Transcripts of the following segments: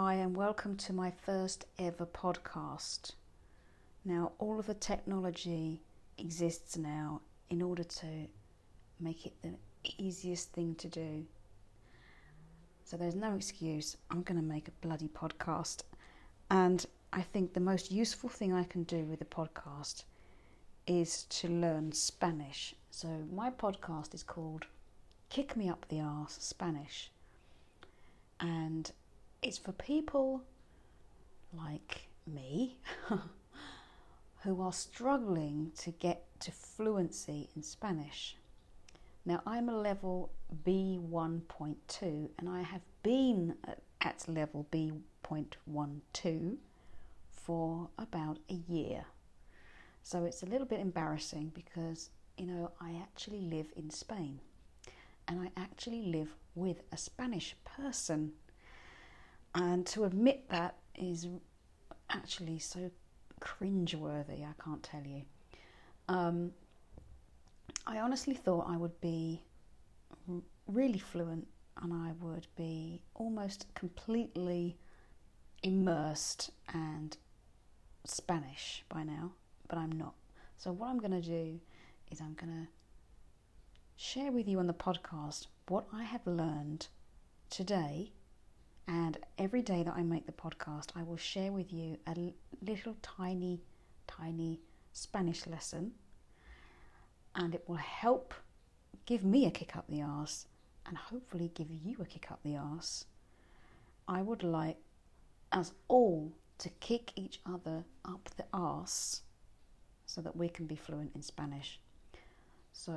Hi, and welcome to my first ever podcast. Now, all of the technology exists now in order to make it the easiest thing to do. So, there's no excuse. I'm going to make a bloody podcast. And I think the most useful thing I can do with the podcast is to learn Spanish. So, my podcast is called Kick Me Up the Arse Spanish. And it's for people like me who are struggling to get to fluency in Spanish. Now, I'm a level B1.2 and I have been at level B.12 for about a year. So it's a little bit embarrassing because, you know, I actually live in Spain and I actually live with a Spanish person and to admit that is actually so cringeworthy, I can't tell you. Um, I honestly thought I would be really fluent and I would be almost completely immersed and Spanish by now, but I'm not. So, what I'm going to do is I'm going to share with you on the podcast what I have learned today and every day that I make the podcast, I will share with you a little tiny, tiny Spanish lesson. And it will help give me a kick up the arse and hopefully give you a kick up the arse. I would like us all to kick each other up the arse so that we can be fluent in Spanish. So,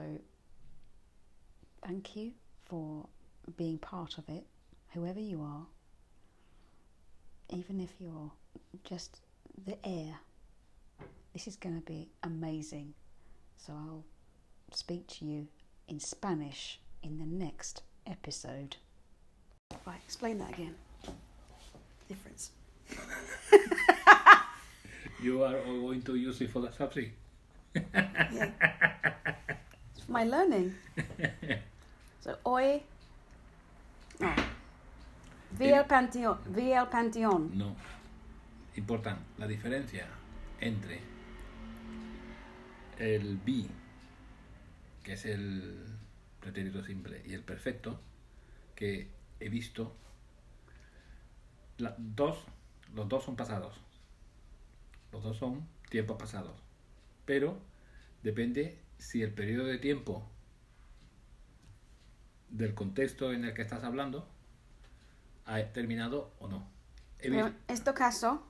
thank you for being part of it, whoever you are even if you're just the air, this is going to be amazing. So I'll speak to you in Spanish in the next episode. Right, explain that again. Difference. you are all going to use it for the subject. yeah. It's for my learning. so hoy. Vi el panteón. Vi el panteón. No. Importan la diferencia entre el vi, que es el pretérito simple, y el perfecto, que he visto. La, dos, los dos son pasados. Los dos son tiempos pasados. Pero depende si el periodo de tiempo del contexto en el que estás hablando ha terminado o no. en este caso...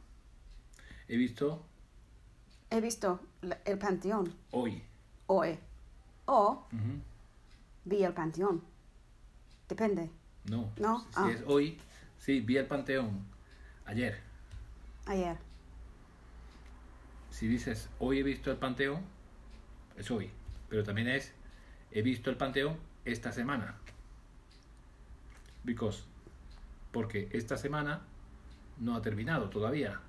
He visto... He visto el panteón. Hoy. Hoy. O vi el panteón. Depende. No. No. Si ah. es hoy, sí, vi el panteón ayer. Ayer. Si dices hoy he visto el panteón, es hoy. Pero también es he visto el panteón esta semana. Because porque esta semana no ha terminado todavía.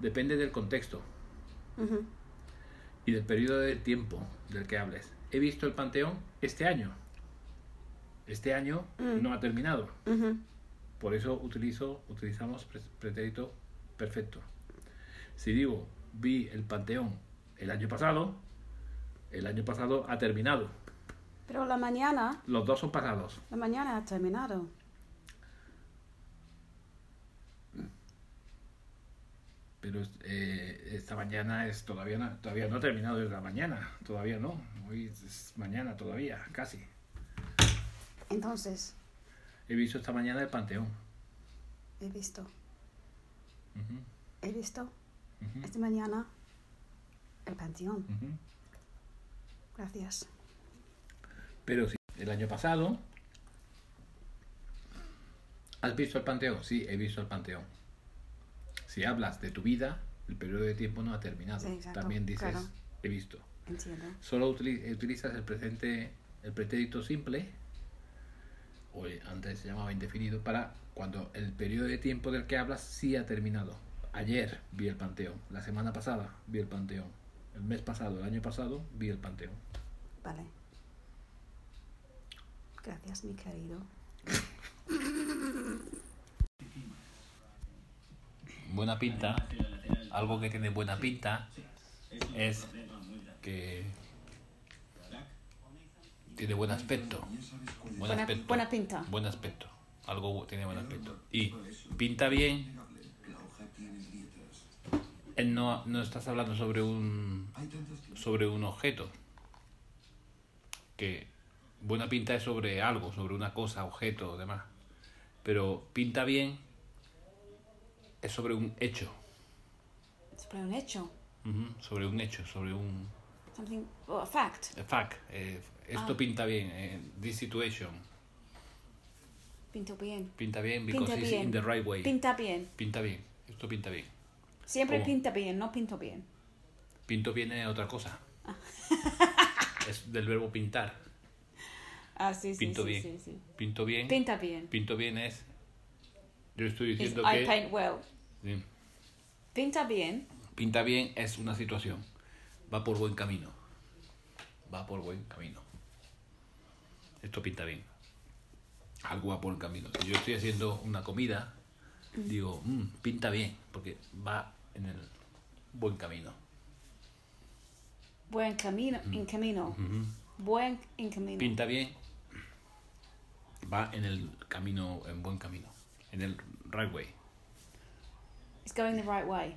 Depende del contexto y del periodo de tiempo del que hables. He visto el Panteón este año. Este año mm. no ha terminado. Por eso utilizo, utilizamos pretérito perfecto. Si digo vi el Panteón el año pasado, el año pasado ha terminado. Pero la mañana. Los dos son pasados. La mañana ha terminado. Pero eh, esta mañana es todavía no, todavía no ha terminado de la mañana, todavía no, hoy es mañana todavía, casi. Entonces. He visto esta mañana el Panteón. He visto. He visto esta mañana el Panteón. Gracias. Pero sí, el año pasado. ¿Has visto el Panteón? Sí, he visto el Panteón si hablas de tu vida, el periodo de tiempo no ha terminado. También dices, he visto. Solo utilizas el presente, el pretérito simple, o antes se llamaba indefinido, para cuando el periodo de tiempo del que hablas sí ha terminado. Ayer vi el Panteón, la semana pasada vi el Panteón, el mes pasado, el año pasado vi el Panteón. Vale. Gracias, mi querido. buena pinta, algo que tiene buena pinta es que tiene buen aspecto. Buen buena, aspecto. Buena pinta. Buen aspecto. Algo tiene buen aspecto. Y pinta bien. Él no, no estás hablando sobre un sobre un objeto. Que buena pinta es sobre algo, sobre una cosa, objeto, demás. Pero pinta bien es sobre un hecho. ¿Sobre un hecho? sobre un hecho, sobre un... Something, a fact. A fact. Eh, esto ah. pinta bien. Eh, this situation. Pinta bien. Pinta bien because pinta it's bien. in the right way. Pinta bien. Pinta bien. Esto pinta bien. Siempre pinta bien, no pinto bien. Pinto bien es otra cosa. Ah. es del verbo pintar. Ah, sí, sí, Pinto sí, bien. Sí, sí. Pinto bien. Pinta bien. Pinto bien es yo estoy diciendo que... I paint well. Pinta bien. Pinta bien es una situación. Va por buen camino. Va por buen camino. Esto pinta bien. Algo va por buen camino. Si yo estoy haciendo una comida, mm. digo, mm, pinta bien, porque va en el buen camino. Buen camino, en camino. Buen en camino. Pinta bien, va en el camino, en buen camino en el right way. It's going the right way.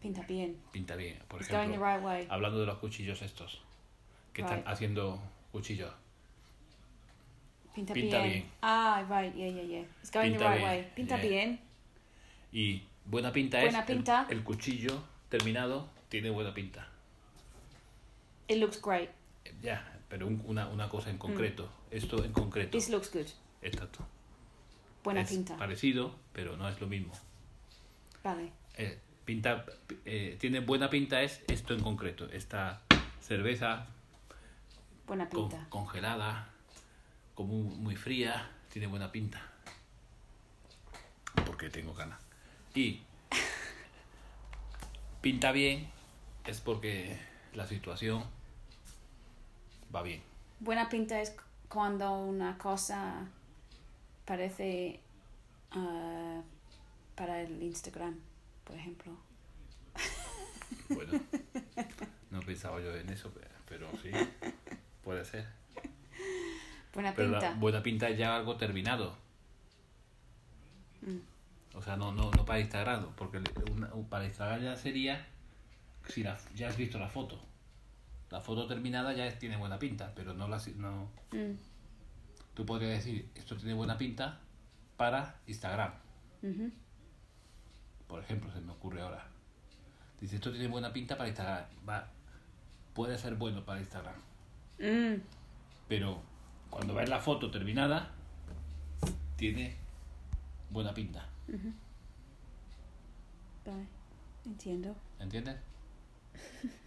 Pinta bien. Pinta bien. Por ejemplo, going the right way. hablando de los cuchillos estos, que están haciendo cuchillos. Pinta, Pinta bien. Ah, right, yeah, yeah, yeah. It's going the right way. Pinta bien. Y buena pinta buena es pinta. El, el, cuchillo terminado tiene buena pinta. It looks great. Ya, pero una, una cosa en concreto. Mm. Esto en concreto. This looks good. Exacto. Buena pinta. Parecido, pero no es lo mismo. Vale. Eh, pinta, eh, tiene buena pinta es esto en concreto. Esta cerveza. Buena pinta. congelada, como muy fría, tiene buena pinta. Porque tengo ganas. Y pinta bien es porque la situación va bien. Buena pinta es cuando una cosa parece uh, para el Instagram, por ejemplo. Bueno, no pensaba yo en eso, pero sí, puede ser. Buena pinta. buena pinta es ya algo terminado. Mm. O sea, no, no, no para Instagram, porque para Instagram ya sería si la, ya has visto la foto. La foto terminada ya tiene buena pinta, pero no la... No, mm. Tú podrías decir, esto tiene buena pinta para Instagram. Por ejemplo, se me ocurre ahora. Dice, esto tiene buena pinta para Instagram. Va, puede ser bueno para Instagram. Mm. Pero cuando ves la foto terminada, tiene buena pinta. Entiendo. ¿Entiendes?